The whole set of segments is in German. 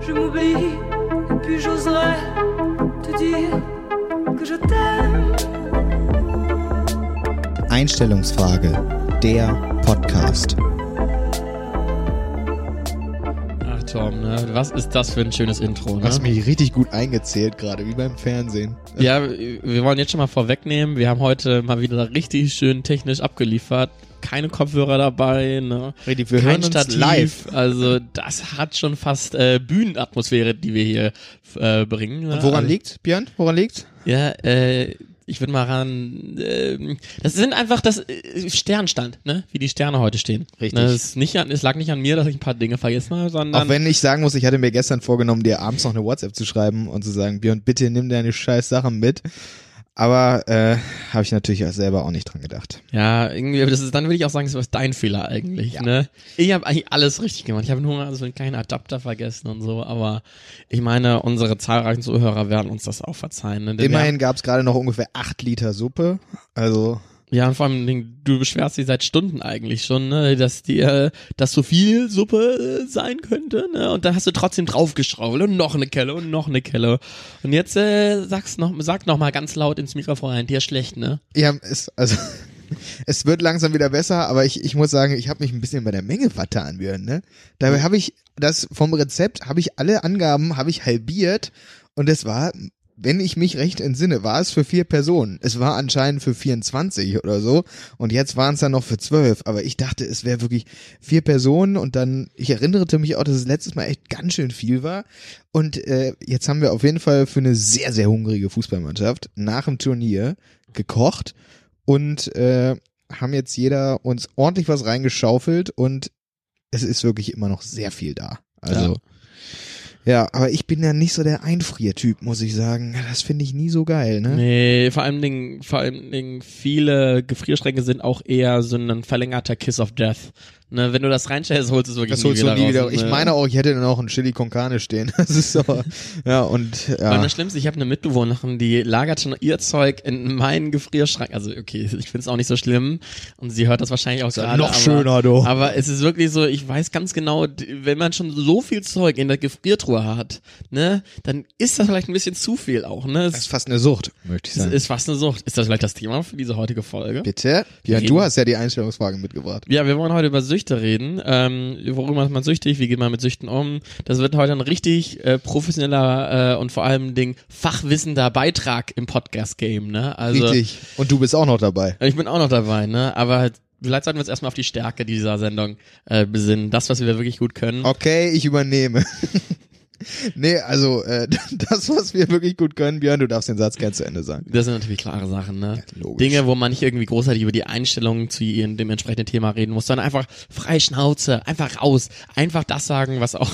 Je m'oublie, et puis j'oserais te dire que je t'aime. Einstellungsfrage, der Podcast. Tom, ne? Was ist das für ein schönes Intro, ne? Hast mich richtig gut eingezählt gerade, wie beim Fernsehen. Ja, wir wollen jetzt schon mal vorwegnehmen, wir haben heute mal wieder richtig schön technisch abgeliefert. Keine Kopfhörer dabei, ne? Richtig, wir Kein hören uns Stativ. live. Also das hat schon fast äh, Bühnenatmosphäre, die wir hier äh, bringen. Ne? Und woran also, liegt, Björn? Woran liegt? Ja, äh, ich würde mal ran. ähm, das sind einfach das äh, Sternstand, ne? Wie die Sterne heute stehen. Richtig. Ne, es, ist nicht an, es lag nicht an mir, dass ich ein paar Dinge vergessen habe, sondern Auch wenn ich sagen muss, ich hatte mir gestern vorgenommen, dir abends noch eine WhatsApp zu schreiben und zu sagen, Björn, bitte nimm deine scheiß Sachen mit. Aber äh, habe ich natürlich auch selber auch nicht dran gedacht. Ja, irgendwie, das ist, dann würde ich auch sagen, das ist dein Fehler eigentlich, Ja. ne? Ich habe eigentlich alles richtig gemacht. Ich habe nur so einen kleinen Adapter vergessen und so, aber ich meine, unsere zahlreichen Zuhörer werden uns das auch verzeihen. Ne? Immerhin gab es gerade noch ungefähr acht Liter Suppe. Also Ja, und vor allem, du beschwerst dich seit Stunden eigentlich schon, ne, dass dir, dass so viel Suppe äh, sein könnte, ne, und dann hast du trotzdem draufgeschraubt und noch eine Kelle und noch eine Kelle. Und jetzt äh, sag's noch, sag noch mal ganz laut ins Mikrofon rein, dir ist schlecht, ne? Ja, es, also es wird langsam wieder besser, aber ich, ich muss sagen, ich habe mich ein bisschen bei der Menge vertan, Björn, ne? Dabei habe ich das vom Rezept, habe ich alle Angaben, habe ich halbiert und es war, wenn ich mich recht entsinne, war es für vier Personen. Es war anscheinend für 24 oder so. Und jetzt waren es dann noch für zwölf, aber ich dachte, es wäre wirklich vier Personen. Und dann, ich erinnerte mich auch, dass es letztes Mal echt ganz schön viel war. Und äh, jetzt haben wir auf jeden Fall für eine sehr, sehr hungrige Fußballmannschaft nach dem Turnier gekocht. Und äh, haben jetzt jeder uns ordentlich was reingeschaufelt. Und es ist wirklich immer noch sehr viel da. Also ja, aber ich bin ja nicht so der Einfriertyp, muss ich sagen. Das finde ich nie so geil, ne? Nee, vor allem Dingen, vor allem Dingen, viele Gefrierschränke sind auch eher so ein verlängerter Kiss of Death. Ne, wenn du das reinstellst, holst du es wirklich Das holst nie du wieder nie raus, wieder. ne? Ich meine auch, ich hätte dann auch ein Chili con Carne stehen. Das ist aber, ja, und, Und ja. das Schlimmste, ich habe eine Mitbewohnerin, die lagert schon ihr Zeug in meinen Gefrierschrank. Also okay, ich finde es auch nicht so schlimm und sie hört das wahrscheinlich auch gerade. noch aber, schöner, du. Aber es ist wirklich so, ich weiß ganz genau, wenn man schon so viel Zeug in der Gefriertruhe hat, ne, dann ist das vielleicht ein bisschen zu viel auch, ne? Das ist fast eine Sucht, möchte ich sagen. ist fast eine Sucht. Ist das vielleicht das Thema für diese heutige Folge? Bitte? Ja, du hast ja die Einstellungsfragen mitgebracht. Ja, wir wollen heute über Süchte reden. Ähm, worüber ist man süchtig? Wie geht man mit Süchten um? Das wird heute ein richtig äh, professioneller äh, und vor allem Ding fachwissender Beitrag im Podcast-Game. Ne? Also Richtig. Und du bist auch noch dabei. ich bin auch noch dabei, ne? Aber vielleicht sollten wir uns erstmal auf die Stärke dieser Sendung äh, besinnen. Das, was wir wirklich gut können. Okay, ich übernehme. nee, also äh, das, was wir wirklich gut können, Björn, du darfst den Satz gern zu Ende sagen. Das sind natürlich klare Sachen, ne? logisch. Dinge, wo man nicht irgendwie großartig über die Einstellung zu ihren, dem entsprechenden Thema reden muss, sondern einfach frei Schnauze, einfach raus, einfach das sagen, was auch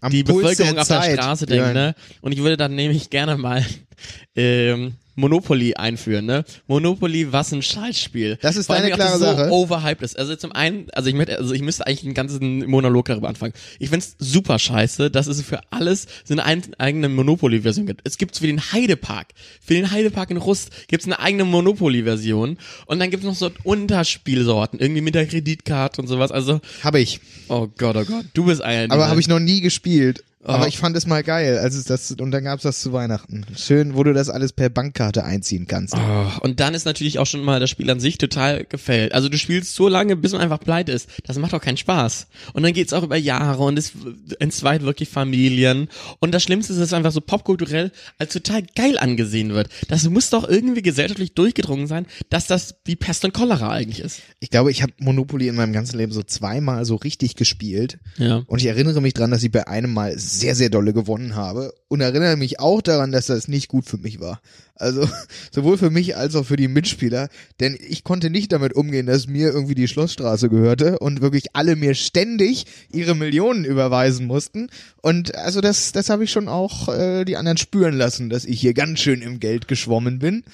Am die Puls Bevölkerung der auf der Straße denkt, Björn. ne? Und ich würde dann nämlich gerne mal ähm, Monopoly einführen, ne? Monopoly, was ein Scheißspiel. Das ist Vor allem, deine das klare so Sache. overhyped ist. Also zum einen, also ich möchte, also ich müsste eigentlich einen ganzen Monolog darüber anfangen. Ich find's super scheiße, dass es für alles so eine ein, eigene Monopoly-Version gibt. Es gibt's für den Heidepark. Für den Heidepark in Rust gibt's eine eigene Monopoly-Version. Und dann gibt's noch so Unterspielsorten, irgendwie mit der Kreditkarte und sowas. Also, Habe ich. oh Gott, oh Gott, du bist einer. Aber habe ich noch nie gespielt. Aber ich fand es mal geil, als es das und dann gab's das zu Weihnachten. Schön, wo du das alles per Bankkarte einziehen kannst. Oh, und dann ist natürlich auch schon mal das Spiel an sich total gefällt. Also du spielst so lange, bis man einfach pleite ist. Das macht doch keinen Spaß. Und dann geht's auch über Jahre und es entzweit wirklich Familien. Und das Schlimmste ist, dass es einfach so popkulturell als total geil angesehen wird. Das muss doch irgendwie gesellschaftlich durchgedrungen sein, dass das die Pest und Cholera eigentlich ist. Ich glaube, ich habe Monopoly in meinem ganzen Leben so zweimal so richtig gespielt. Ja. Und ich erinnere mich dran, dass ich bei einem Mal sehr, sehr dolle gewonnen habe. Und erinnere mich auch daran, dass das nicht gut für mich war. Also sowohl für mich als auch für die Mitspieler. Denn ich konnte nicht damit umgehen, dass mir irgendwie die Schlossstraße gehörte und wirklich alle mir ständig ihre Millionen überweisen mussten. Und also das, das habe ich schon auch äh, die anderen spüren lassen, dass ich hier ganz schön im Geld geschwommen bin.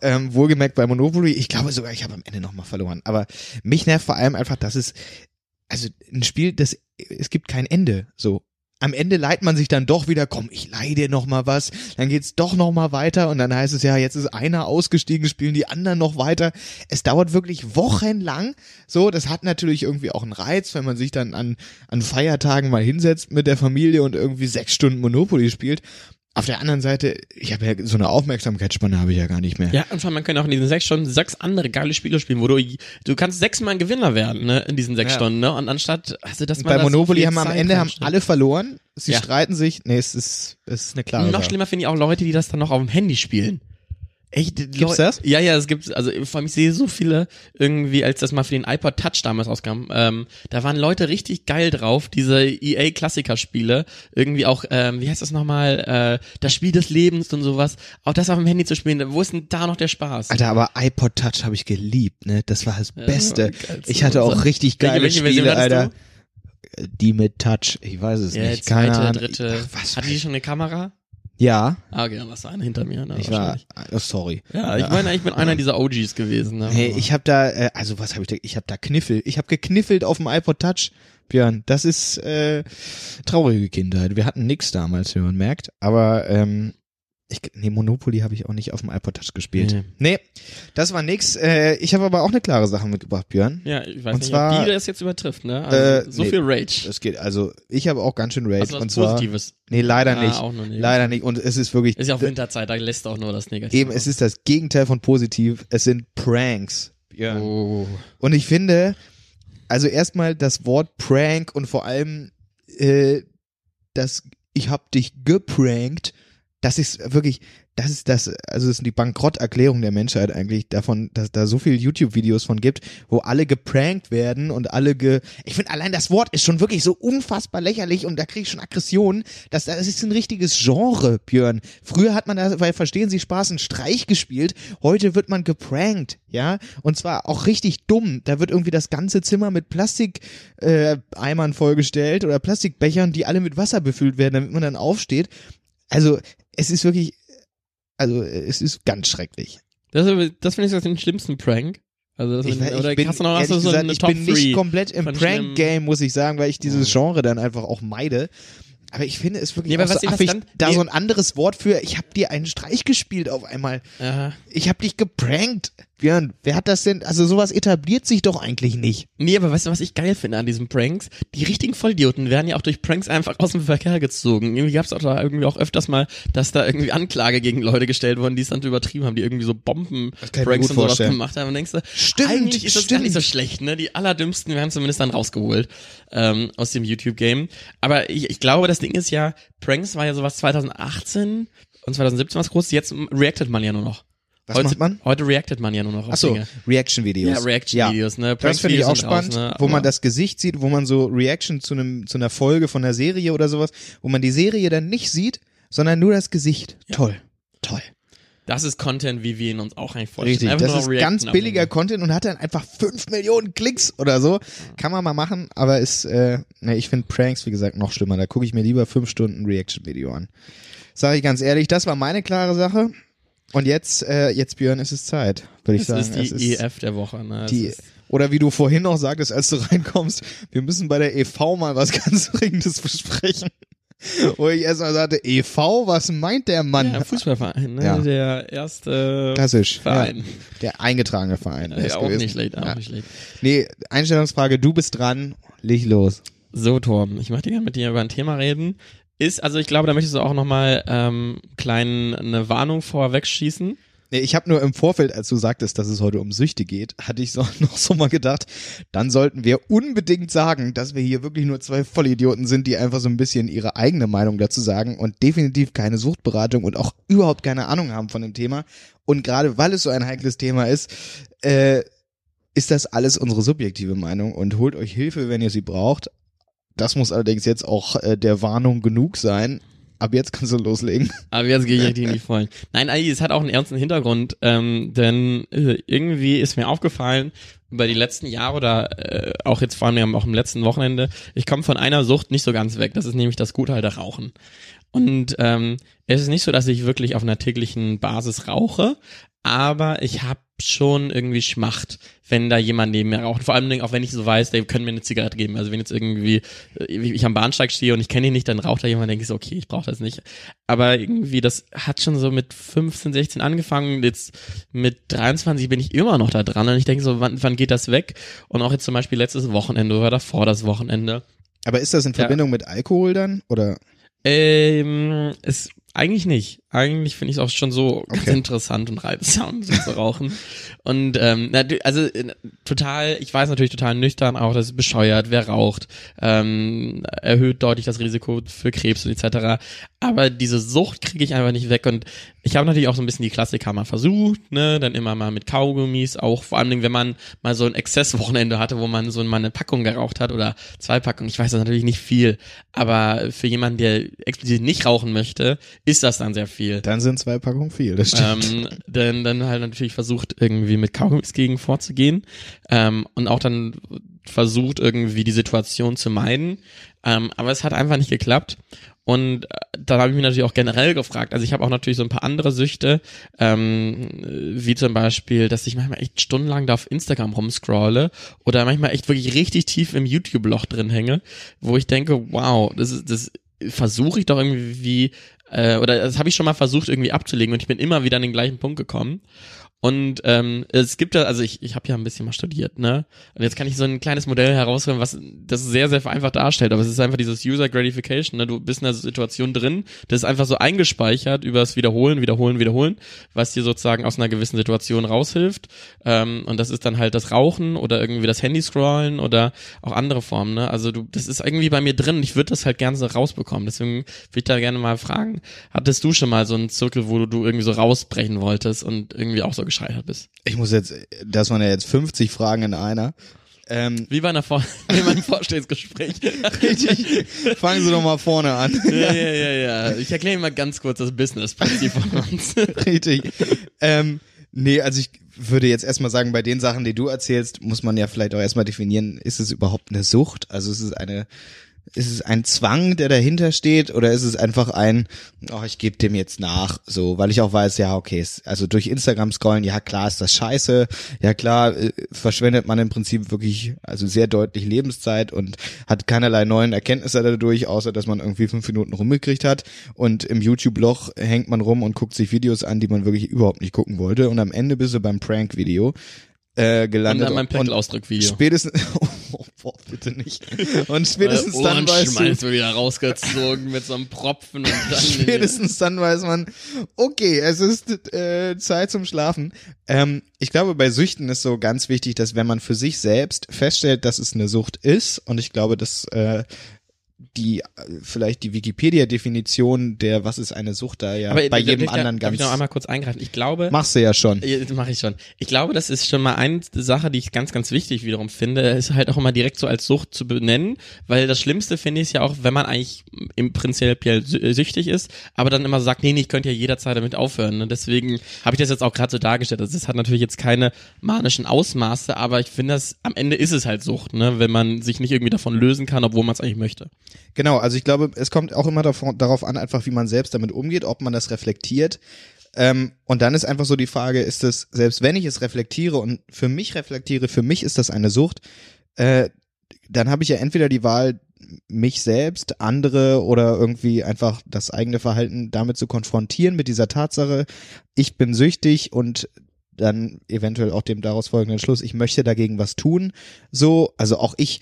Ähm, wohlgemerkt bei Monopoly. Ich glaube sogar, ich habe am Ende nochmal verloren. Aber mich nervt vor allem einfach, dass es, also ein Spiel, das, es gibt kein Ende. So. Am Ende leiht man sich dann doch wieder, komm, ich leih dir noch mal was, dann geht's doch noch mal weiter und dann heißt es ja, jetzt ist einer ausgestiegen, spielen die anderen noch weiter. Es dauert wirklich wochenlang. So, das hat natürlich irgendwie auch einen Reiz, wenn man sich dann an, an Feiertagen mal hinsetzt mit der Familie und irgendwie sechs Stunden Monopoly spielt. Auf der anderen Seite, ich habe ja so eine Aufmerksamkeitsspanne habe ich ja gar nicht mehr. Ja, und vor allem, man kann auch in diesen sechs Stunden sechs andere geile Spiele spielen, wo du, du kannst sechsmal ein Gewinner werden, ne, in diesen sechs Ja. Stunden, ne, und anstatt, also, dass man Bei Monopoly haben am Ende haben alle verloren. Sie Ja. streiten sich. Nee, es ist, es ist eine klare Noch Sache. schlimmer finde ich auch Leute, die das dann noch auf dem Handy spielen. Echt? Gibt's das? Ja, ja, es gibt, also vor allem ich sehe so viele irgendwie, als das mal für den iPod Touch damals rauskam, ähm, da waren Leute richtig geil drauf, diese EA-Klassiker-Spiele, irgendwie auch, ähm, wie heißt das nochmal, äh, das Spiel des Lebens und sowas, auch das auf dem Handy zu spielen, wo ist denn da noch der Spaß? Alter, aber iPod Touch habe ich geliebt, ne? Das war das Beste. das war. Ich hatte auch richtig Welche- geile welche Version Spiele, Alter. Die mit Touch, ich weiß es Ja, nicht. Keine zweite, Ahnung. dritte. Ach, was? Hatte die schon eine Kamera? Ja, Ah, okay, dann warst du eine hinter mir. Ne, ich war. Oh, sorry. Ja, ich meine, ich bin einer dieser OGs gewesen. Ne? Hey, ich habe da, äh, also was habe ich da? Ich habe da Kniffel. Ich habe gekniffelt auf dem iPod Touch. Björn, das ist äh, traurige Kindheit. Wir hatten nix damals, wie man merkt. Aber ähm, ich, nee, Monopoly habe ich auch nicht auf dem iPod Touch gespielt. Nee. Nee, das war nix. Äh, ich habe aber auch eine klare Sache mitgebracht, Björn. Ja, ich weiß Und nicht, zwar- die das jetzt übertrifft, ne? Also, Äh, so nee. viel Rage. Das geht, also ich habe auch ganz schön Rage. Also was und zwar, Positives. nee, leider Ah, nicht. auch noch nicht. Leider nicht. Und es ist wirklich, Ist ja auch Winterzeit, da lässt auch nur das Negative. eben, es ist das Gegenteil von positiv. Es sind Pranks. Björn. Oh. Und ich finde, also erstmal das Wort Prank und vor allem äh, das ich hab dich geprankt, das ist wirklich, das ist das, also das ist die Bankrotterklärung der Menschheit eigentlich davon, dass da so viele YouTube-Videos von gibt, wo alle geprankt werden und alle ge, ich finde allein das Wort ist schon wirklich so unfassbar lächerlich und da kriege ich schon Aggressionen, das, das ist ein richtiges Genre, Björn. Früher hat man da, weil verstehen Sie Spaß, einen Streich gespielt, heute wird man geprankt, ja, und zwar auch richtig dumm, da wird irgendwie das ganze Zimmer mit Plastik äh, Eimern vollgestellt oder Plastikbechern, die alle mit Wasser befüllt werden, damit man dann aufsteht. Also, es ist wirklich, also, es ist ganz schrecklich. Das, das finde ich so den schlimmsten Prank. Also das Ich, mit, ich oder bin, hast du noch ehrlich so gesagt, eine ich Top bin nicht 3 komplett im Prank-Game, muss ich sagen, weil ich dieses Genre dann einfach auch meide. Aber ich finde es wirklich Nee, was so was affig, dann- da nee. so ein anderes Wort für, ich habe dir einen Streich gespielt auf einmal. Ja. Ich habe dich geprankt. Björn, wer hat das denn, also sowas etabliert sich doch eigentlich nicht. Nee, aber weißt du, was ich geil finde an diesen Pranks? Die richtigen Vollidioten werden ja auch durch Pranks einfach aus dem Verkehr gezogen. Irgendwie gab's auch da irgendwie auch öfters mal, dass da irgendwie Anklage gegen Leute gestellt wurden, die es dann übertrieben haben, die irgendwie so Bomben-Pranks und sowas vorstellen. gemacht haben. Und denkst du, Stimmt, eigentlich ist das gar stimmt. nicht so schlecht, ne? Die allerdümmsten werden zumindest dann rausgeholt ähm, aus dem YouTube-Game. Aber ich, ich glaube, das Ding ist ja, Pranks war ja sowas 2018 und 2017 was groß, jetzt reactet man ja nur noch. Was heute, macht man? Heute reactet man ja nur noch auf Achso, Dinge. Reaction-Videos. Ja, Reaction-Videos, ne? Das finde ich auch spannend, ne? wo man Aber- das Gesicht sieht, wo man so Reaction zu einem zu einer Folge von einer Serie oder sowas, wo man die Serie dann nicht sieht, sondern nur das Gesicht. Toll, toll. Das ist Content, wie wir ihn uns auch eigentlich vorstellen. Richtig, Einfach das ist ganz billiger. Content und hat dann einfach fünf Millionen Klicks oder so. Kann man mal machen, aber ist, äh, ne, ich finde Pranks, wie gesagt, noch schlimmer. Da gucke ich mir lieber fünf Stunden Reaction-Video an. Sage ich ganz ehrlich, das war meine klare Sache. Und jetzt, äh, jetzt Björn, ist es Zeit, würde ich Das sagen. ist Es die EF der Woche. Ne? Es die, ist, oder wie du vorhin noch sagtest, als du reinkommst, wir müssen bei der EV mal was ganz Dringendes besprechen. Wo ich erstmal sagte, EV, was meint der Mann? ja, Fußballverein, ne? Ja. der erste Klassisch. Verein. Ja, der eingetragene Verein. Ja, ist auch gewesen. nicht schlecht, auch Ja. nicht schlecht. Nee, Einstellungsfrage, du bist dran, leg los. So, Torben, ich möchte gerne mit dir über ein Thema reden. Ist, also ich glaube, da möchtest du auch nochmal ähm, klein eine Warnung vorweg schießen. Nee, ich habe nur im Vorfeld, als du sagtest, dass es heute um Süchte geht, hatte ich so, noch so mal gedacht, dann sollten wir unbedingt sagen, dass wir hier wirklich nur zwei Vollidioten sind, die einfach so ein bisschen ihre eigene Meinung dazu sagen und definitiv keine Suchtberatung und auch überhaupt keine Ahnung haben von dem Thema. Und gerade weil es so ein heikles Thema ist, äh, ist das alles unsere subjektive Meinung und holt euch Hilfe, wenn ihr sie braucht. Das muss allerdings jetzt auch äh, der Warnung genug sein. Ab jetzt kannst du loslegen. Aber jetzt gehe ich richtig in die Vollen. Nein, Ali, es hat auch einen ernsten Hintergrund, ähm, denn äh, irgendwie ist mir aufgefallen, über die letzten Jahre oder äh, auch jetzt vor allem auch im letzten Wochenende, ich komme von einer Sucht nicht so ganz weg. Das ist nämlich das gute Rauchen. Und ähm, es ist nicht so, dass ich wirklich auf einer täglichen Basis rauche, aber ich habe schon irgendwie Schmacht, wenn da jemand neben mir raucht. Vor allem auch wenn ich so weiß, der können mir eine Zigarette geben. Also wenn jetzt irgendwie äh, ich am Bahnsteig stehe und ich kenne ihn nicht, dann raucht da jemand, denke ich so, okay, ich brauche das nicht. Aber irgendwie, das hat schon so mit 15, 16 angefangen. Jetzt mit 23 bin ich immer noch da dran und ich denke so, wann, wann geht das weg? Und auch jetzt zum Beispiel letztes Wochenende oder davor das Wochenende. Aber ist das in Verbindung ja. mit Alkohol dann? Oder? Ähm, es eigentlich nicht. Eigentlich finde ich es auch schon so ganz interessant und reizsam, so zu rauchen. Und ähm, also äh, total, ich weiß natürlich total nüchtern auch, das ist bescheuert, wer raucht, ähm, erhöht deutlich das Risiko für Krebs und etc. Aber diese Sucht kriege ich einfach nicht weg und ich habe natürlich auch so ein bisschen die Klassiker mal versucht, ne, dann immer mal mit Kaugummis, auch vor allem, wenn man mal so ein Exzesswochenende hatte, wo man so mal eine Packung geraucht hat oder zwei Packungen, ich weiß das natürlich nicht viel, aber für jemanden, der explizit nicht rauchen möchte, ist das dann sehr viel. Dann sind zwei Packungen viel, das stimmt. Ähm, dann, dann halt natürlich versucht, irgendwie mit Kaugummis gegen vorzugehen ähm, und auch dann versucht, irgendwie die Situation zu meiden. Ähm, aber es hat einfach nicht geklappt. Und äh, dann habe ich mich natürlich auch generell gefragt. Also ich habe auch natürlich so ein paar andere Süchte, ähm, wie zum Beispiel, dass ich manchmal echt stundenlang da auf Instagram rumscrolle oder manchmal echt wirklich richtig tief im YouTube-Loch drin hänge, wo ich denke, wow, das ist, das versuche ich doch irgendwie, äh, oder das habe ich schon mal versucht irgendwie abzulegen und ich bin immer wieder an den gleichen Punkt gekommen. Und ähm, es gibt ja, also ich, ich habe ja ein bisschen mal studiert, ne? Und jetzt kann ich so ein kleines Modell herausfinden, was das sehr, sehr vereinfacht darstellt. Aber es ist einfach dieses User Gratification, ne? Du bist in der Situation drin, das ist einfach so eingespeichert über das Wiederholen, Wiederholen, Wiederholen, was dir sozusagen aus einer gewissen Situation raushilft. Ähm, und das ist dann halt das Rauchen oder irgendwie das Handy scrollen oder auch andere Formen, ne? Also du, das ist irgendwie bei mir drin. Ich würde das halt gerne so rausbekommen. Deswegen würde ich da gerne mal fragen, hattest du schon mal so einen Zirkel, wo du irgendwie so rausbrechen wolltest und irgendwie auch so gescheitert bist. Ich muss jetzt, das waren ja jetzt 50 Fragen in einer. Ähm, Wie bei, einer Vor wie bei einem Vorstellungsgespräch. Richtig. Fangen Sie doch mal vorne an. Ja, ja, ja, ja. Ich erkläre Ihnen mal ganz kurz das Business-Prinzip von uns. Richtig. Ähm, nee, also ich würde jetzt erstmal sagen, bei den Sachen, die du erzählst, muss man ja vielleicht auch erstmal definieren, ist es überhaupt eine Sucht? Also ist es eine ist es ein Zwang, der dahinter steht, oder ist es einfach ein, oh, ich gebe dem jetzt nach, so, weil ich auch weiß, ja, okay, also durch Instagram scrollen, ja klar ist das scheiße, ja klar äh, verschwendet man im Prinzip wirklich, also sehr deutlich Lebenszeit und hat keinerlei neuen Erkenntnisse dadurch, außer dass man irgendwie fünf Minuten rumgekriegt hat. Und im YouTube-Loch hängt man rum und guckt sich Videos an, die man wirklich überhaupt nicht gucken wollte. Und am Ende bist du beim Prank-Video äh, gelandet. Und dann mein Pentel-Ausdruck-Video. Spätestens, oh, boah, bitte nicht. Und spätestens äh, dann weißt du, wieder rausgezogen mit so einem Propfen und dann spätestens dann weiß man, okay, es ist äh, Zeit zum Schlafen. Ähm, ich glaube, bei Süchten ist so ganz wichtig, dass wenn man für sich selbst feststellt, dass es eine Sucht ist, und ich glaube, dass äh, die vielleicht die Wikipedia-Definition der was ist eine Sucht da ja Aber bei jedem ich, anderen ganz. Darf ich noch einmal kurz eingreifen? Ich glaube. Machst du ja schon. Ja, mache ich schon. Ich glaube, das ist schon mal eine Sache, die ich ganz, ganz wichtig wiederum finde, ist halt auch immer direkt so als Sucht zu benennen, weil das Schlimmste finde ich ja auch, wenn man eigentlich im Prinzip süchtig ist, aber dann immer sagt, nee, nee, ich könnte ja jederzeit damit aufhören. Und deswegen habe ich das jetzt auch gerade so dargestellt. Also es hat natürlich jetzt keine manischen Ausmaße, aber ich finde, das am Ende ist es halt Sucht, ne, wenn man sich nicht irgendwie davon lösen kann, obwohl man es eigentlich möchte. Genau, also ich glaube, es kommt auch immer davon, darauf an, einfach wie man selbst damit umgeht, ob man das reflektiert. Ähm, und dann ist einfach so die Frage, ist es, selbst wenn ich es reflektiere und für mich reflektiere, für mich ist das eine Sucht, äh, dann habe ich ja entweder die Wahl, mich selbst, andere oder irgendwie einfach das eigene Verhalten damit zu konfrontieren mit dieser Tatsache, ich bin süchtig und dann eventuell auch dem daraus folgenden Schluss, ich möchte dagegen was tun. So, also auch ich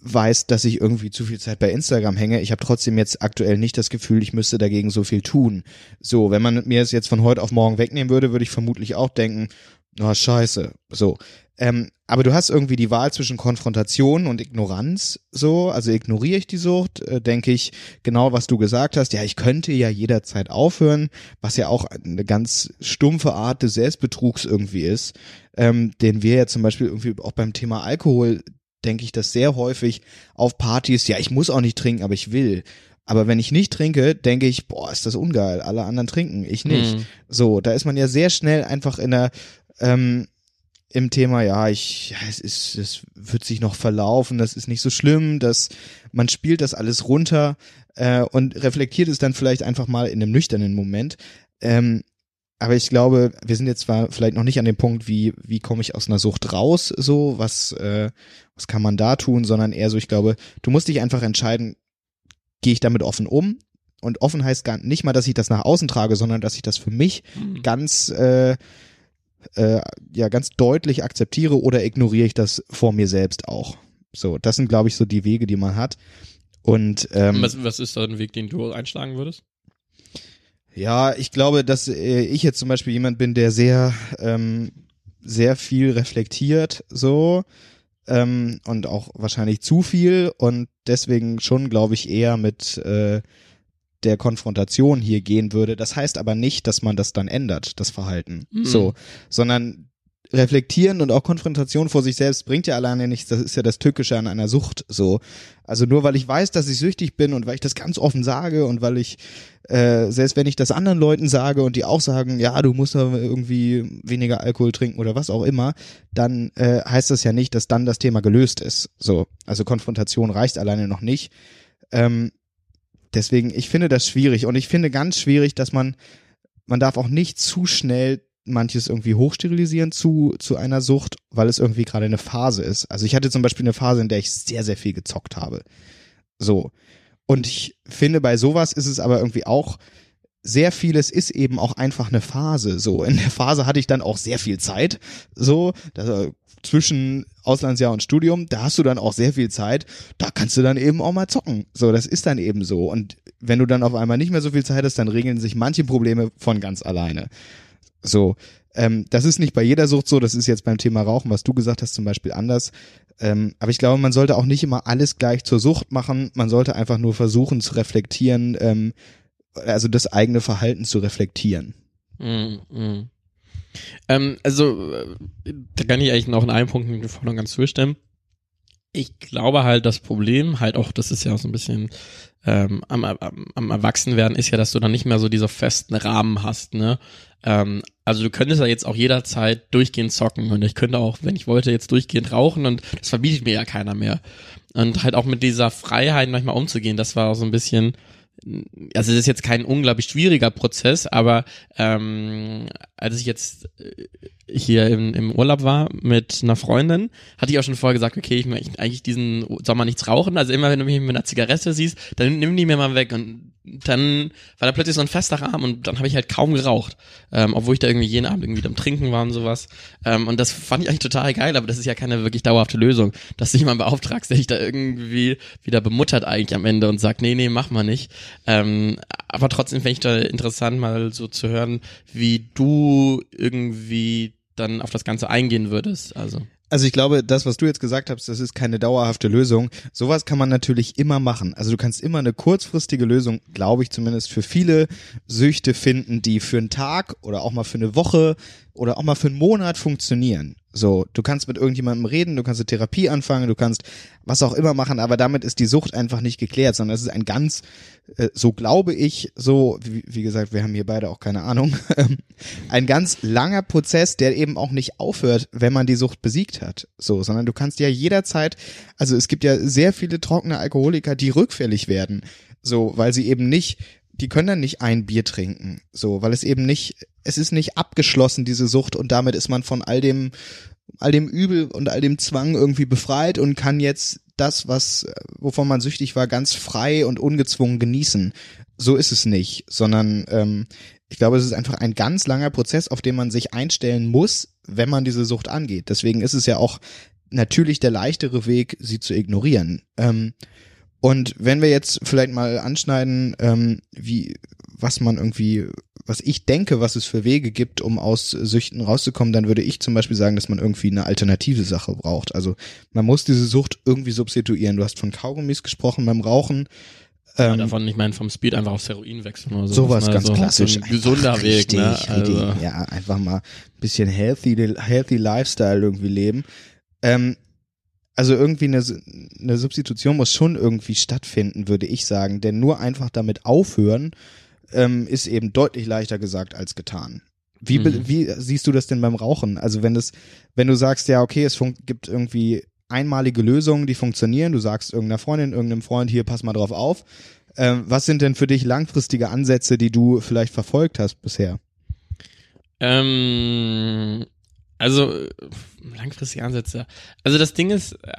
weiß, dass ich irgendwie zu viel Zeit bei Instagram hänge. Ich habe trotzdem jetzt aktuell nicht das Gefühl, ich müsste dagegen so viel tun. So, wenn man mir es jetzt von heute auf morgen wegnehmen würde, würde ich vermutlich auch denken, oh, scheiße. So. Ähm, aber du hast irgendwie die Wahl zwischen Konfrontation und Ignoranz, so, also ignoriere ich die Sucht, äh, denke ich genau, was du gesagt hast, ja, ich könnte ja jederzeit aufhören, was ja auch eine ganz stumpfe Art des Selbstbetrugs irgendwie ist, ähm, den wir ja zum Beispiel irgendwie auch beim Thema Alkohol denke ich das sehr häufig auf Partys, ja, ich muss auch nicht trinken, aber ich will. Aber wenn ich nicht trinke, denke ich, boah, ist das ungeil. Alle anderen trinken, ich nicht. Mhm. So, da ist man ja sehr schnell einfach in der ähm, im Thema, ja, ich, ja, es ist, es wird sich noch verlaufen, das ist nicht so schlimm, dass man spielt das alles runter äh, und reflektiert es dann vielleicht einfach mal in einem nüchternen Moment. Ähm, aber ich glaube, wir sind jetzt zwar vielleicht noch nicht an dem Punkt, wie, wie komme ich aus einer Sucht raus, so, was, äh, was kann man da tun, sondern eher so, ich glaube, du musst dich einfach entscheiden, gehe ich damit offen um? Und offen heißt gar nicht mal, dass ich das nach außen trage, sondern dass ich das für mich Mhm. ganz, äh, äh, ja, ganz deutlich akzeptiere oder ignoriere ich das vor mir selbst auch. So, das sind, glaube ich, so die Wege, die man hat. Und ähm, was, was ist da ein Weg, den du einschlagen würdest? Ja, ich glaube, dass äh, ich jetzt zum Beispiel jemand bin, der sehr, ähm, sehr viel reflektiert, so ähm, und auch wahrscheinlich zu viel und deswegen schon, glaube ich, eher mit äh, der Konfrontation hier gehen würde. Das heißt aber nicht, dass man das dann ändert, das Verhalten. Mhm. So, sondern reflektieren und auch Konfrontation vor sich selbst bringt ja alleine nichts. Das ist ja das Tückische an einer Sucht. So, also nur weil ich weiß, dass ich süchtig bin und weil ich das ganz offen sage und weil ich äh, selbst wenn ich das anderen Leuten sage und die auch sagen, ja, du musst aber irgendwie weniger Alkohol trinken oder was auch immer, dann äh, heißt das ja nicht, dass dann das Thema gelöst ist. So, also Konfrontation reicht alleine noch nicht. Ähm, deswegen, ich finde das schwierig und ich finde ganz schwierig, dass man, man darf auch nicht zu schnell manches irgendwie hochsterilisieren zu, zu einer Sucht, weil es irgendwie gerade eine Phase ist. Also ich hatte zum Beispiel eine Phase, in der ich sehr, sehr viel gezockt habe. So. Und ich finde, bei sowas ist es aber irgendwie auch, sehr vieles ist eben auch einfach eine Phase. So, in der Phase hatte ich dann auch sehr viel Zeit. So, da, zwischen Auslandsjahr und Studium, da hast du dann auch sehr viel Zeit. Da kannst du dann eben auch mal zocken. So, das ist dann eben so. Und wenn du dann auf einmal nicht mehr so viel Zeit hast, dann regeln sich manche Probleme von ganz alleine. So, ähm, das ist nicht bei jeder Sucht so. Das ist jetzt beim Thema Rauchen, was du gesagt hast, zum Beispiel anders. Ähm, aber ich glaube, man sollte auch nicht immer alles gleich zur Sucht machen. Man sollte einfach nur versuchen zu reflektieren, ähm, also das eigene Verhalten zu reflektieren. Mhm. mhm. Ähm, also, äh, da kann ich eigentlich noch in einem Punkt mit voll und ganz zustimmen. Ich glaube halt, das Problem halt auch, das ist ja auch so ein bisschen ähm, am, am, am Erwachsenwerden, ist ja, dass du dann nicht mehr so diese festen Rahmen hast, ne? Ähm, also du könntest ja jetzt auch jederzeit durchgehend zocken und ich könnte auch, wenn ich wollte, jetzt durchgehend rauchen und das verbietet mir ja keiner mehr. Und halt auch mit dieser Freiheit manchmal umzugehen, das war auch so ein bisschen, also es ist jetzt kein unglaublich schwieriger Prozess, aber ähm, als ich jetzt äh, hier im, im Urlaub war mit einer Freundin, hatte ich auch schon vorher gesagt, okay, ich möchte eigentlich diesen Sommer nichts rauchen. Also immer, wenn du mich mit einer Zigarette siehst, dann nimm die mir mal weg. Und dann war da plötzlich so ein fester Rahmen und dann habe ich halt kaum geraucht. Ähm, obwohl ich da irgendwie jeden Abend irgendwie am Trinken war und sowas. Ähm, und das fand ich eigentlich total geil, aber das ist ja keine wirklich dauerhafte Lösung, dass du jemanden beauftragst, der dich da irgendwie wieder bemuttert eigentlich am Ende und sagt, nee, nee, mach mal nicht. Ähm, aber trotzdem fände ich da interessant, mal so zu hören, wie du irgendwie dann auf das Ganze eingehen würdest. Also. Also ich glaube, das, was du jetzt gesagt hast, das ist keine dauerhafte Lösung. Sowas kann man natürlich immer machen. Also du kannst immer eine kurzfristige Lösung, glaube ich zumindest, für viele Süchte finden, die für einen Tag oder auch mal für eine Woche oder auch mal für einen Monat funktionieren. So, du kannst mit irgendjemandem reden, du kannst eine Therapie anfangen, du kannst was auch immer machen, aber damit ist die Sucht einfach nicht geklärt, sondern es ist ein ganz, äh, so glaube ich, so, wie, wie gesagt, wir haben hier beide auch keine Ahnung, ein ganz langer Prozess, der eben auch nicht aufhört, wenn man die Sucht besiegt hat. So, sondern du kannst ja jederzeit, also es gibt ja sehr viele trockene Alkoholiker, die rückfällig werden. So, weil sie eben nicht, die können dann nicht ein Bier trinken. So, weil es eben nicht, es ist nicht abgeschlossen, diese Sucht, und damit ist man von all dem, all dem Übel und all dem Zwang irgendwie befreit und kann jetzt das, was, wovon man süchtig war, ganz frei und ungezwungen genießen. So ist es nicht, sondern ähm, ich glaube, es ist einfach ein ganz langer Prozess, auf den man sich einstellen muss, wenn man diese Sucht angeht. Deswegen ist es ja auch natürlich der leichtere Weg, sie zu ignorieren. Ähm, und wenn wir jetzt vielleicht mal anschneiden, ähm, wie, was man irgendwie, was ich denke, was es für Wege gibt, um aus Süchten rauszukommen, dann würde ich zum Beispiel sagen, dass man irgendwie eine alternative Sache braucht. Also man muss diese Sucht irgendwie substituieren. Du hast von Kaugummis gesprochen beim Rauchen. Ja, Ähm, davon, ich meine, vom Speed einfach aufs Heroin wechseln oder so. sowas ist ganz so klassisch. So ein gesunder Weg, ne? richtig, Also, richtig. Ja, einfach mal ein bisschen healthy, healthy Lifestyle irgendwie leben. Ähm, also irgendwie eine, eine Substitution muss schon irgendwie stattfinden, würde ich sagen. Denn nur einfach damit aufhören, ähm, ist eben deutlich leichter gesagt als getan. Wie, Mhm. wie siehst du das denn beim Rauchen? Also wenn es, wenn du sagst, ja, okay, es gibt irgendwie einmalige Lösungen, die funktionieren, du sagst irgendeiner Freundin, irgendeinem Freund, hier, pass mal drauf auf. Ähm, was sind denn für dich langfristige Ansätze, die du vielleicht verfolgt hast bisher? Ähm, also äh, langfristige Ansätze. Also das Ding ist äh,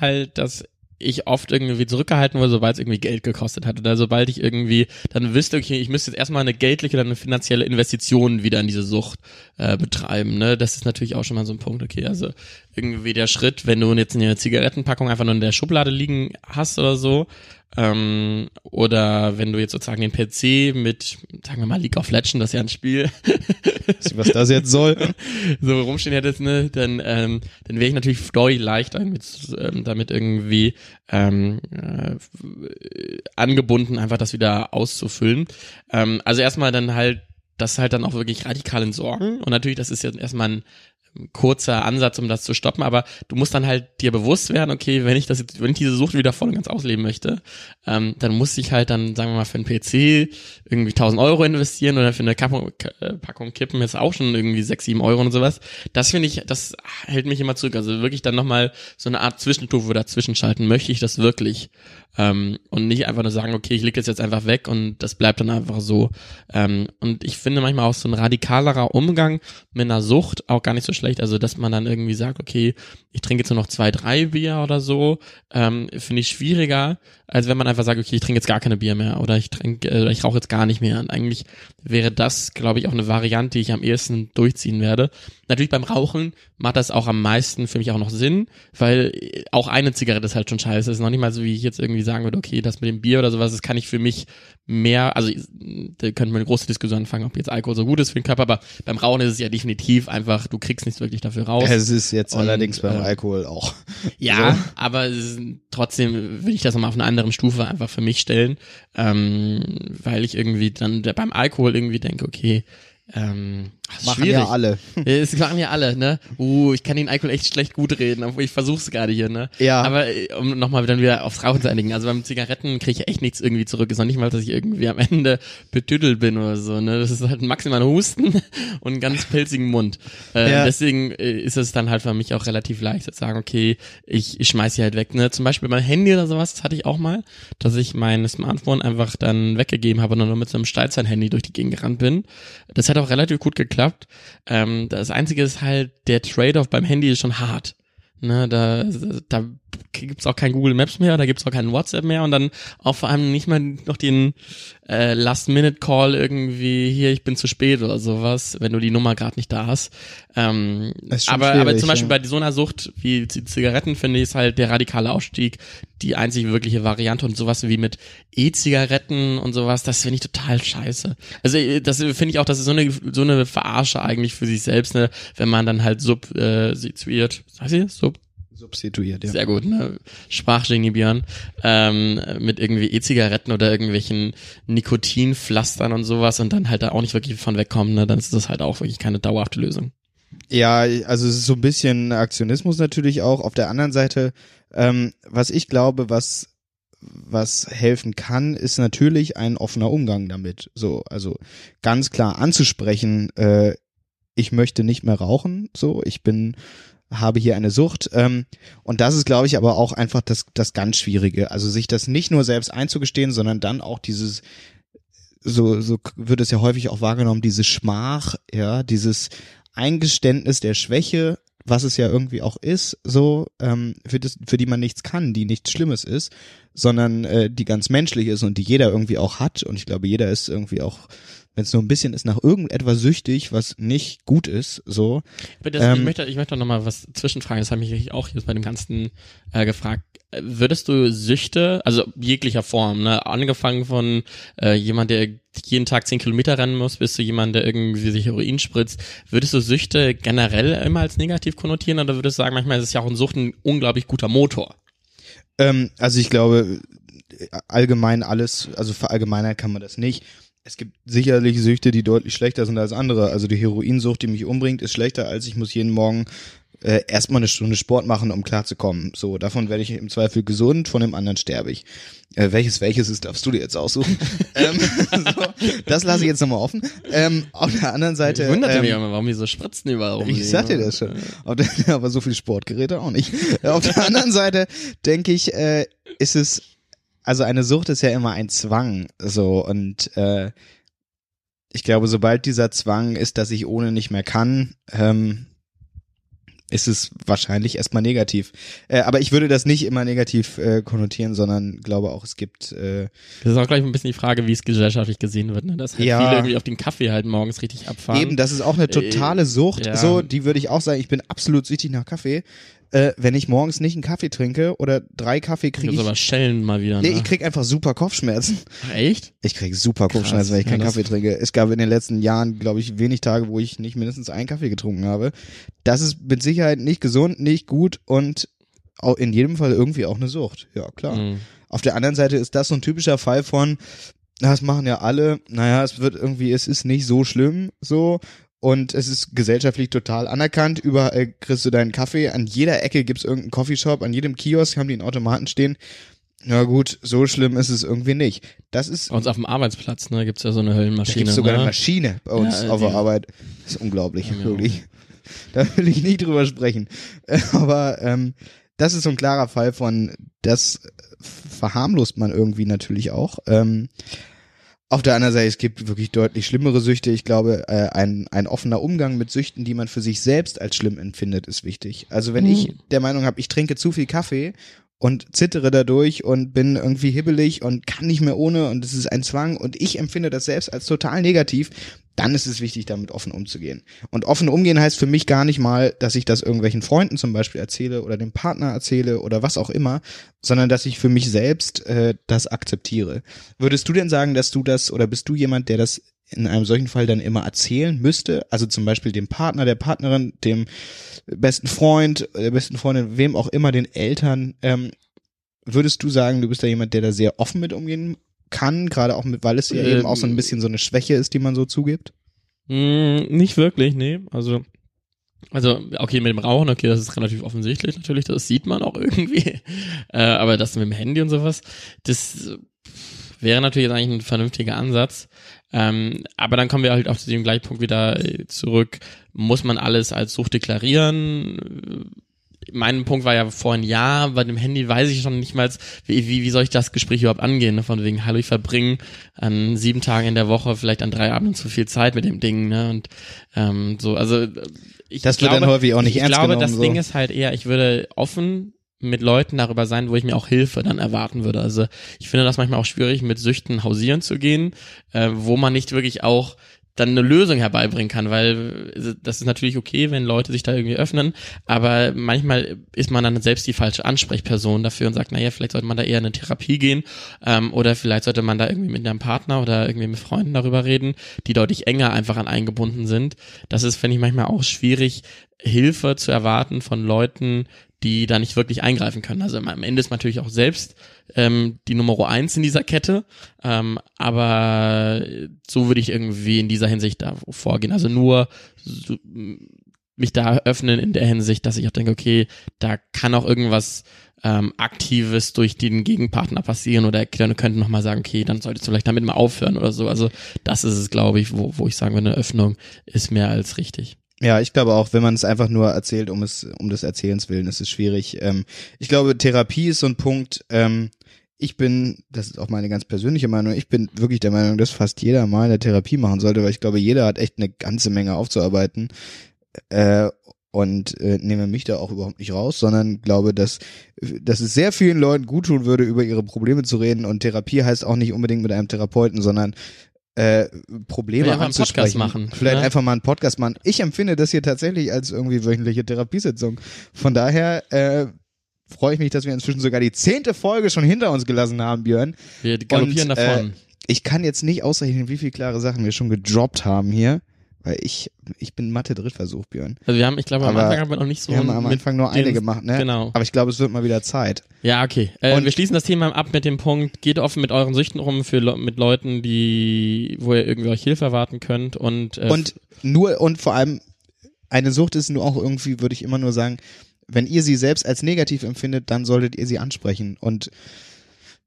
halt, dass ich oft irgendwie zurückgehalten wurde, sobald es irgendwie Geld gekostet hat. Oder sobald ich irgendwie dann wüsste, okay, ich müsste jetzt erstmal eine geldliche oder eine finanzielle Investition wieder in diese Sucht äh, betreiben. Ne? Das ist natürlich auch schon mal so ein Punkt, okay, also irgendwie der Schritt, wenn du jetzt eine Zigarettenpackung einfach nur in der Schublade liegen hast oder so, ähm, oder wenn du jetzt sozusagen den PC mit, sagen wir mal, League of Legends, das ist ja ein Spiel, Was das jetzt soll. so rumstehen hättest, ne, dann, ähm, dann wäre ich natürlich deutlich leichter mit, ähm, damit irgendwie ähm, äh, angebunden, einfach das wieder auszufüllen. Ähm, also erstmal dann halt das halt dann auch wirklich radikal entsorgen. Und natürlich, das ist jetzt erstmal ein kurzer Ansatz, um das zu stoppen, aber du musst dann halt dir bewusst werden, okay, wenn ich das jetzt, wenn ich diese Sucht wieder voll und ganz ausleben möchte, ähm, dann muss ich halt dann, sagen wir mal, für einen PC irgendwie 1000 Euro investieren oder für eine Kappung, äh, Packung Kippen jetzt auch schon irgendwie 6, 7 Euro und sowas. Das finde ich, das hält mich immer zurück. Also wirklich dann nochmal so eine Art Zwischenstufe dazwischen schalten. Möchte ich das wirklich? Ähm, und nicht einfach nur sagen, okay, ich lege das jetzt einfach weg und das bleibt dann einfach so. Ähm, und ich finde manchmal auch so ein radikalerer Umgang mit einer Sucht auch gar nicht so schlecht. Also, dass man dann irgendwie sagt, okay, ich trinke jetzt nur noch zwei, drei Bier oder so, ähm, finde ich schwieriger, als wenn man einfach sagt, okay, ich trinke jetzt gar keine Bier mehr oder ich trinke, äh, ich rauche jetzt gar nicht mehr. Und eigentlich wäre das, glaube ich, auch eine Variante, die ich am ehesten durchziehen werde. Natürlich beim Rauchen macht das auch am meisten für mich auch noch Sinn, weil auch eine Zigarette ist halt schon scheiße. Es ist noch nicht mal so, wie ich jetzt irgendwie sagen würde, okay, das mit dem Bier oder sowas, das kann ich für mich mehr, also da könnten wir eine große Diskussion anfangen, ob jetzt Alkohol so gut ist für den Körper, aber beim Rauchen ist es ja definitiv einfach, du kriegst nichts wirklich dafür raus. Es ist jetzt Und, allerdings beim äh, Alkohol auch. Ja, So. aber trotzdem würde ich das nochmal auf eine andere Stufe einfach für mich stellen, ähm, weil ich irgendwie dann beim Alkohol irgendwie denke, okay, ähm, Machen schwierig. ja alle. Es machen ja alle, ne? Uh, ich kann den Alkohol echt schlecht gut reden, obwohl ich versuch's gerade hier, ne? Ja. Aber äh, um nochmal dann wieder aufs Rauchen zu einigen, also beim Zigaretten kriege ich echt nichts irgendwie zurück. Ist noch nicht mal, dass ich irgendwie am Ende betüdelt bin oder so, ne? Das ist halt maximal ein Husten und einen ganz pilzigen Mund. Äh, Ja. Deswegen äh, ist es dann halt für mich auch relativ leicht zu sagen, okay, ich, ich schmeiß sie halt weg, ne? Zum Beispiel mein Handy oder sowas, das hatte ich auch mal, dass ich mein Smartphone einfach dann weggegeben habe und nur mit so einem Steilzeit-Handy durch die Gegend gerannt bin. Das hat auch relativ gut geklappt. Ähm, das Einzige ist halt, der Trade-off beim Handy ist schon hart. Ne, da, da gibt's auch kein Google Maps mehr, da gibt's auch keinen WhatsApp mehr und dann auch vor allem nicht mal noch den äh, Last-Minute-Call irgendwie, hier, ich bin zu spät oder sowas, wenn du die Nummer gerade nicht da hast. Ähm, aber, aber zum Beispiel ja. bei so einer Sucht wie Zigaretten finde ich ist halt der radikale Ausstieg die einzig wirkliche Variante und sowas wie mit E-Zigaretten und sowas, das finde ich total scheiße. Also äh, das finde ich auch, das ist so eine so eine Verarsche eigentlich für sich selbst, ne, wenn man dann halt sub äh, situiert, heißt sie sub Substituiert, ja. sehr gut, ne? Sprachgenie Björn. Ähm, mit irgendwie E-Zigaretten oder irgendwelchen Nikotinpflastern und sowas und dann halt da auch nicht wirklich von wegkommen, ne? Dann ist das halt auch wirklich keine dauerhafte Lösung. Ja, also es ist so ein bisschen Aktionismus natürlich auch. Auf der anderen Seite, ähm, was ich glaube, was was helfen kann, ist natürlich ein offener Umgang damit. So, also ganz klar anzusprechen, äh, ich möchte nicht mehr rauchen, so, ich bin habe hier eine Sucht. Ähm, und das ist, glaube ich, aber auch einfach das, das ganz Schwierige. Also sich das nicht nur selbst einzugestehen, sondern dann auch dieses, so, so wird es ja häufig auch wahrgenommen, diese Schmach, ja, dieses Eingeständnis der Schwäche, was es ja irgendwie auch ist, so, ähm, für, das, für die man nichts kann, die nichts Schlimmes ist, sondern äh, die ganz menschlich ist und die jeder irgendwie auch hat. Und ich glaube, jeder ist irgendwie auch, wenn es nur ein bisschen ist, nach irgendetwas süchtig, was nicht gut ist, so. Bitte, Ähm, ich möchte, ich möchte noch mal was zwischenfragen. Das habe ich mich auch jetzt bei dem Ganzen äh, gefragt. Äh, Würdest du Süchte, also jeglicher Form, ne, angefangen von äh, jemand, der jeden Tag zehn Kilometer rennen muss, bis zu jemand, der irgendwie sich Heroin spritzt, würdest du Süchte generell immer als negativ konnotieren oder würdest du sagen, manchmal ist es ja auch in Sucht ein unglaublich guter Motor? Ähm, also ich glaube, allgemein alles, also verallgemeinern kann man das nicht. Es gibt sicherlich Süchte, die deutlich schlechter sind als andere. Also die Heroinsucht, die mich umbringt, ist schlechter als ich muss jeden Morgen äh, erstmal eine Stunde Sport machen, um klarzukommen. So, davon werde ich im Zweifel gesund, von dem anderen sterbe ich. Äh, welches welches ist, darfst du dir jetzt aussuchen. ähm, so, das lasse ich jetzt nochmal offen. Ähm, auf der anderen Seite. ich wunderte ähm, mich immer, warum die so Spritzen überall rumliegen. ich sag dir das schon. Der, aber so viel Sportgeräte auch nicht. Auf der anderen Seite denke ich, äh, ist es, also eine Sucht ist ja immer ein Zwang, so und äh, ich glaube, sobald dieser Zwang ist, dass ich ohne nicht mehr kann, ähm, ist es wahrscheinlich erstmal negativ. Äh, aber ich würde das nicht immer negativ äh, konnotieren, sondern glaube auch, es gibt äh, Das ist auch gleich ein bisschen die Frage, wie es gesellschaftlich gesehen wird, ne? Dass halt Ja. viele irgendwie auf den Kaffee halt morgens richtig abfahren. eben, das ist auch eine totale Äh, Sucht. ja. So, die würde ich auch sagen, ich bin absolut süchtig nach Kaffee. Äh, wenn ich morgens nicht einen Kaffee trinke oder drei Kaffee kriege ich, aber Schellen mal wieder, nee, ne? ich krieg einfach super Kopfschmerzen. Echt? Ich krieg super Kopfschmerzen, wenn ich ja, keinen das- Kaffee trinke. Es gab in den letzten Jahren, glaube ich, wenig Tage, wo ich nicht mindestens einen Kaffee getrunken habe. Das ist mit Sicherheit nicht gesund, nicht gut und auch in jedem Fall irgendwie auch eine Sucht. Ja, klar. Mhm. Auf der anderen Seite ist das so ein typischer Fall von, das machen ja alle, naja, es wird irgendwie, es ist nicht so schlimm, so. Und es ist gesellschaftlich total anerkannt. Überall kriegst du deinen Kaffee. An jeder Ecke gibt's irgendeinen Coffeeshop. An jedem Kiosk haben die einen Automaten stehen. Na gut, so schlimm ist es irgendwie nicht. Das ist Bei uns auf dem Arbeitsplatz, ne, gibt's ja so eine da Höllenmaschine. gibt's sogar ne? eine Maschine bei uns Ja, auf der Arbeit. Das ist unglaublich, Ja. wirklich. Da will ich nicht drüber sprechen. Äh, Aber ähm, das ist so ein klarer Fall von, das verharmlost man irgendwie natürlich auch. Ähm, auf der anderen Seite, es gibt wirklich deutlich schlimmere Süchte. Ich glaube, äh, ein, ein offener Umgang mit Süchten, die man für sich selbst als schlimm empfindet, ist wichtig. Also wenn ich Mhm. der Meinung habe, ich trinke zu viel Kaffee und zittere dadurch und bin irgendwie hibbelig und kann nicht mehr ohne und es ist ein Zwang und ich empfinde das selbst als total negativ, dann ist es wichtig, damit offen umzugehen. Und offen umgehen heißt für mich gar nicht mal, dass ich das irgendwelchen Freunden zum Beispiel erzähle oder dem Partner erzähle oder was auch immer, sondern dass ich für mich selbst äh, das akzeptiere. Würdest du denn sagen, dass du das oder bist du jemand, der das in einem solchen Fall dann immer erzählen müsste? Also zum Beispiel dem Partner, der Partnerin, dem besten Freund, der besten Freundin, wem auch immer, den Eltern. Ähm, würdest du sagen, du bist da jemand, der da sehr offen mit umgehen kann, gerade auch mit, weil es ja Ähm, eben auch so ein bisschen so eine Schwäche ist, die man so zugibt? Mm, nicht wirklich, nee. Also, also, okay, mit dem Rauchen, okay, das ist relativ offensichtlich natürlich, das sieht man auch irgendwie. Äh, aber das mit dem Handy und sowas, das äh, wäre natürlich jetzt eigentlich ein vernünftiger Ansatz. Ähm, aber dann kommen wir halt auch zu dem Gleichpunkt wieder äh, zurück. Muss man alles als Sucht deklarieren? Mein Punkt war ja vorhin ja, bei dem Handy weiß ich schon nicht mal, wie, wie, wie soll ich das Gespräch überhaupt angehen, ne? von wegen, hallo, ich verbringe an sieben Tagen in der Woche, vielleicht an drei Abenden zu viel Zeit mit dem Ding, ne, und ähm, so, also äh, ich Das wird glaube, dann häufig auch nicht ich ernst glaube, genommen, das so. Ding ist halt eher, ich würde offen mit Leuten darüber sein, wo ich mir auch Hilfe dann erwarten würde. Also ich finde das manchmal auch schwierig, mit Süchten hausieren zu gehen, äh, wo man nicht wirklich auch dann eine Lösung herbeibringen kann, weil das ist natürlich okay, wenn Leute sich da irgendwie öffnen, aber manchmal ist man dann selbst die falsche Ansprechperson dafür und sagt, naja, vielleicht sollte man da eher in eine Therapie gehen ähm, oder vielleicht sollte man da irgendwie mit einem Partner oder irgendwie mit Freunden darüber reden, die deutlich enger einfach an eingebunden sind. Das ist, finde ich, manchmal auch schwierig, Hilfe zu erwarten von Leuten, die da nicht wirklich eingreifen können. Also am Ende ist man natürlich auch selbst ähm, die Nummer eins in dieser Kette, ähm, aber so würde ich irgendwie in dieser Hinsicht da vorgehen. Also nur so, mich da öffnen in der Hinsicht, dass ich auch denke, okay, da kann auch irgendwas ähm, Aktives durch den Gegenpartner passieren oder dann könnte noch mal sagen, okay, dann solltest du vielleicht damit mal aufhören oder so. Also das ist es, glaube ich, wo, wo ich sagen würde, eine Öffnung ist mehr als richtig. Ja, ich glaube auch, wenn man es einfach nur erzählt, um es, um des Erzählens willen, ist es schwierig. Ähm, ich glaube, Therapie ist so ein Punkt. Ähm, ich bin, das ist auch meine ganz persönliche Meinung, ich bin wirklich der Meinung, dass fast jeder mal eine Therapie machen sollte, weil ich glaube, jeder hat echt eine ganze Menge aufzuarbeiten. Äh, und äh, nehme mich da auch überhaupt nicht raus, sondern glaube, dass, dass es sehr vielen Leuten gut tun würde, über ihre Probleme zu reden. Und Therapie heißt auch nicht unbedingt mit einem Therapeuten, sondern äh, Probleme einen anzusprechen. Podcast machen, Vielleicht ne? einfach mal einen Podcast machen. Ich empfinde das hier tatsächlich als irgendwie wöchentliche Therapiesitzung. Von daher äh, freue ich mich, dass wir inzwischen sogar die zehnte Folge schon hinter uns gelassen haben, Björn. Wir galoppieren Und, davon. Äh, ich kann jetzt nicht ausrechnen, wie viele klare Sachen wir schon gedroppt haben hier, weil ich ich bin Mathe Drittversuch, Björn. Also wir haben, ich glaube, am aber Anfang haben wir noch nicht so wir haben am Anfang nur eine gemacht, ne? Genau. Aber ich glaube, es wird mal wieder Zeit. Ja, okay. Äh, Und- wir schließen das Thema ab mit dem Punkt, geht offen mit euren Süchten rum für mit Leuten, die, wo ihr irgendwie euch Hilfe erwarten könnt und, äh, Und nur und vor allem eine Sucht ist nur auch irgendwie, würde ich immer nur sagen, wenn ihr sie selbst als negativ empfindet, dann solltet ihr sie ansprechen. Und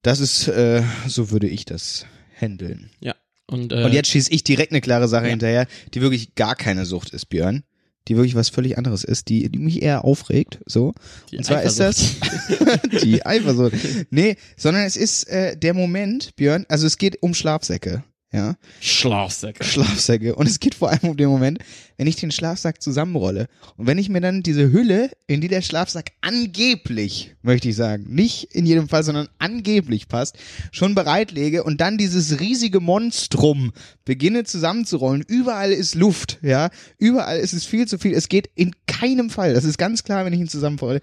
das ist, äh, so würde ich das handeln. ja. Und, äh, Und jetzt schieße ich direkt eine klare Sache Ja. hinterher, die wirklich gar keine Sucht ist, Björn. Die wirklich was völlig anderes ist, die, die mich eher aufregt. So. die Und zwar ist das die Eifersucht. Nee, sondern es ist äh, der Moment, Björn, also es geht um Schlafsäcke. Ja, Schlafsäcke. Schlafsäcke. Und es geht vor allem um den Moment, wenn ich den Schlafsack zusammenrolle und wenn ich mir dann diese Hülle, in die der Schlafsack angeblich, möchte ich sagen, nicht in jedem Fall, sondern angeblich passt, schon bereitlege und dann dieses riesige Monstrum beginne zusammenzurollen. Überall ist Luft, ja. Überall ist es viel zu viel. Es geht in keinem Fall, das ist ganz klar, wenn ich ihn zusammenrolle,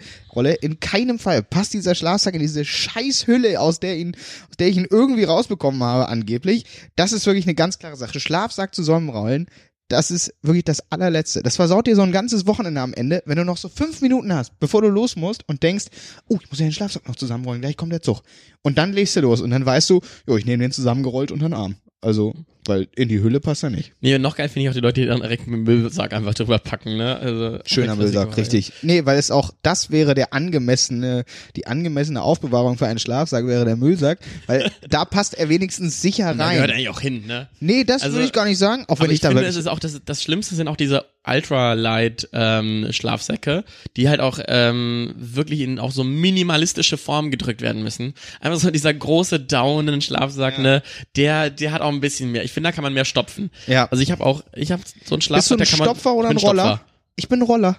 in keinem Fall passt dieser Schlafsack in diese scheiß Hülle, aus der ihn, aus der ich ihn irgendwie rausbekommen habe, angeblich. Das ist wirklich eine ganz klare Sache. Schlafsack zusammenrollen, das ist wirklich das allerletzte. Das versaut dir so ein ganzes Wochenende am Ende, wenn du noch so fünf Minuten hast, bevor du los musst und denkst, oh, ich muss ja den Schlafsack noch zusammenrollen, gleich kommt der Zug. Und dann legst du los und dann weißt du, jo, ich nehme den zusammengerollt unter den Arm. Also, weil in die Hülle passt er nicht. Nee, und noch geil finde ich auch die Leute, die dann direkt mit dem Müllsack einfach drüber packen, ne? Also, Schöner Müllsack, richtig. Nee, weil es auch, das wäre der angemessene, die angemessene Aufbewahrung für einen Schlafsack wäre der Müllsack, weil da passt er wenigstens sicher Da gehört rein. eigentlich auch hin, ne? Nee, das Also- würde ich gar nicht sagen, auch wenn ich, ich da finde, wirklich es ist auch das, das Schlimmste sind auch diese Ultralight ähm, Schlafsäcke, die halt auch ähm, wirklich in auch so minimalistische Form gedrückt werden müssen. Einfach so dieser große Daunen Schlafsack, ne, der der hat auch ein bisschen mehr. Ich finde, da kann man mehr stopfen. Ja. Also ich habe auch, ich habe so einen Bist du Schlafsack, ein da kann man Stopfer oder ich ein Roller? Stopfer. Ich bin ein Roller.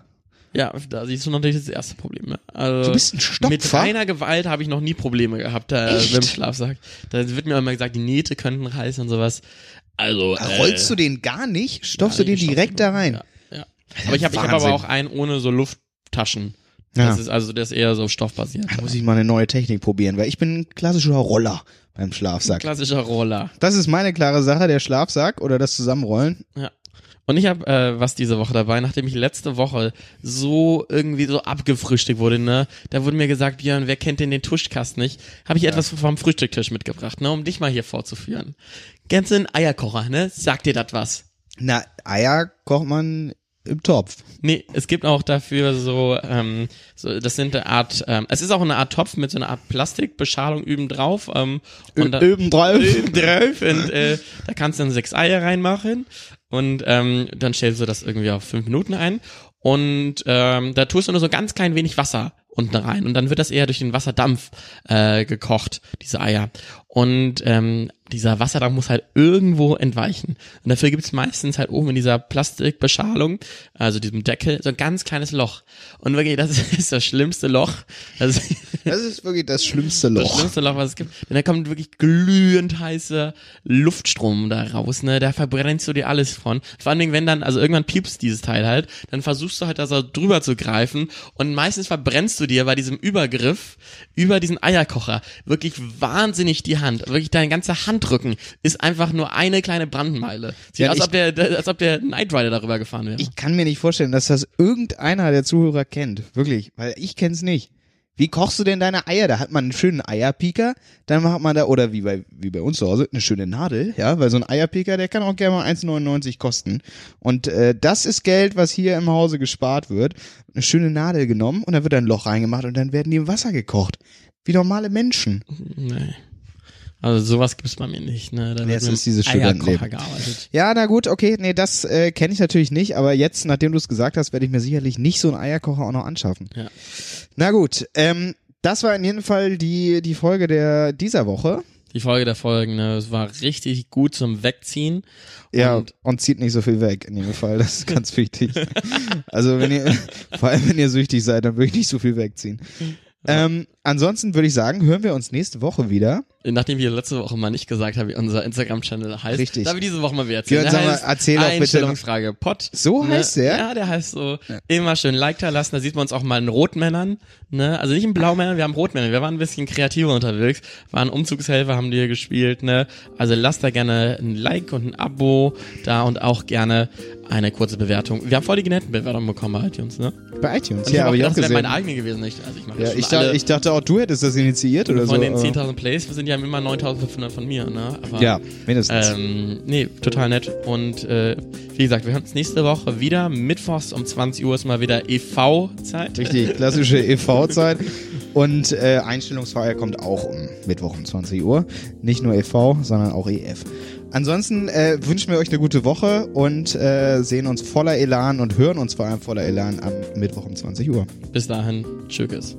Ja, da siehst du natürlich das erste Problem. Ne? Also Du bist ein Stopfer? Mit reiner Gewalt habe ich noch nie Probleme gehabt äh, Echt? mit dem Schlafsack. Da wird mir immer gesagt, die Nähte könnten reißen und sowas. Also Da äh, rollst du den gar nicht? Stopfst ja, du den direkt da rein? Ja, ja. Aber ich habe hab aber auch einen ohne so Lufttaschen. Ja. Das ist also der ist eher so stoffbasiert. Da muss ich mal eine neue Technik probieren, weil ich bin ein klassischer Roller beim Schlafsack. Klassischer Roller. Das ist meine klare Sache, der Schlafsack oder das Zusammenrollen. Ja. Und ich habe äh, was diese Woche dabei, nachdem ich letzte Woche so irgendwie so abgefrühstückt wurde, ne? Da wurde mir gesagt, Björn, wer kennt denn den Tuschkast nicht? Habe ich etwas vom Frühstücktisch mitgebracht, ne, um dich mal hier vorzuführen. Kennst du einen Eierkocher, ne? Sagt dir das was? Na, Eier kocht man im Topf. Nee, es gibt auch dafür so, ähm, so das sind eine Art, ähm, es ist auch eine Art Topf mit so einer Art Plastikbeschalung üben drauf. Ähm, und da, Üben drauf. Oben drauf und äh, da kannst du dann sechs Eier reinmachen und ähm, dann stellst du das irgendwie auf fünf Minuten ein und ähm, da tust du nur so ganz klein wenig Wasser unten rein und dann wird das eher durch den Wasserdampf äh, gekocht, diese Eier. Und ähm, dieser Wasserdampf muss halt irgendwo entweichen. Und dafür gibt's meistens halt oben in dieser Plastikbeschalung, also diesem Deckel, so ein ganz kleines Loch. Und wirklich, das ist das schlimmste Loch. Das ist Das ist wirklich das schlimmste das Loch. schlimmste Loch, was es gibt. Denn da kommt wirklich glühend heißer Luftstrom da raus, ne? Da verbrennst du dir alles von. Vor allen Dingen, wenn dann, also irgendwann piepst dieses Teil halt, dann versuchst du halt da so drüber zu greifen und meistens verbrennst du dir bei diesem Übergriff über diesen Eierkocher wirklich wahnsinnig die Hand. Wirklich dein ganzer Handrücken ist einfach nur eine kleine Brandmeile. Sieht Ja, aus, ich- ob der, als ob der Knight Rider darüber gefahren wäre. Ich kann mir nicht vorstellen, dass das irgendeiner der Zuhörer kennt. Wirklich. Weil ich kenn's nicht. Wie kochst du denn deine Eier? Da hat man einen schönen Eierpieker, dann macht man da, oder wie bei, wie bei uns zu Hause, eine schöne Nadel, ja, weil so ein Eierpieker, der kann auch gerne mal 1,99 kosten. Und äh, das ist Geld, was hier im Hause gespart wird. Eine schöne Nadel genommen und dann wird ein Loch reingemacht und dann werden die im Wasser gekocht. Wie normale Menschen. nee. Also sowas gibt's bei mir nicht, ne? Da Nee, wird ist dieses Eierkocher gearbeitet. Ja, na gut, okay, nee, das äh, kenne ich natürlich nicht, aber jetzt, nachdem du es gesagt hast, werde ich mir sicherlich nicht so einen Eierkocher auch noch anschaffen. Ja. Na gut, ähm, das war in jedem Fall die, die Folge der dieser Woche. Die Folge der Folgen, ne, es war richtig gut zum Wegziehen. Ja, Und und, zieht nicht so viel weg in jedem Fall, das ist ganz wichtig. Also wenn ihr, vor allem wenn ihr süchtig seid, dann würde ich nicht so viel wegziehen. Ähm, ansonsten würde ich sagen, hören wir uns nächste Woche wieder. Nachdem wir letzte Woche mal nicht gesagt haben, wie unser Instagram-Channel heißt, Richtig. darf ich diese Woche mal wieder erzählen. Björn, Der sag mal, erzähl doch bitte noch- Pod. So heißt der? Ja, der heißt so. Immer schön Like da lassen. Da sieht man uns auch mal in Rotmännern. Ne? Also nicht in Blaumännern, wir haben Rotmänner. Wir waren ein bisschen kreativer unterwegs. Waren Umzugshelfer, haben die hier gespielt. Ne? Also lasst da gerne ein Like und ein Abo da und auch gerne eine kurze Bewertung. Wir haben voll die netten Bewertungen bekommen bei iTunes. Ne? Bei iTunes. Und ja, habe ich auch gedacht, das wäre gesehen. meine eigene gewesen. Nicht? Also ich mache Ja, ich, dachte, ich dachte auch, du hättest das initiiert oder von so. den aber- 10.000 Plays sind ja immer 9.500 von mir. Ne? Aber, Ja, mindestens. ähm, nee, total nett. Und äh, wie gesagt, wir hören uns nächste Woche wieder. Mittwochs um 20 Uhr ist mal wieder EV-Zeit. Richtig, klassische EV-Zeit. Und äh, Einstellungsfeier kommt auch um Mittwoch um 20 Uhr. Nicht nur EV, sondern auch EF. Ansonsten äh, wünschen wir euch eine gute Woche und äh, sehen uns voller Elan und hören uns vor allem voller Elan am Mittwoch um 20 Uhr. Bis dahin, tschüss.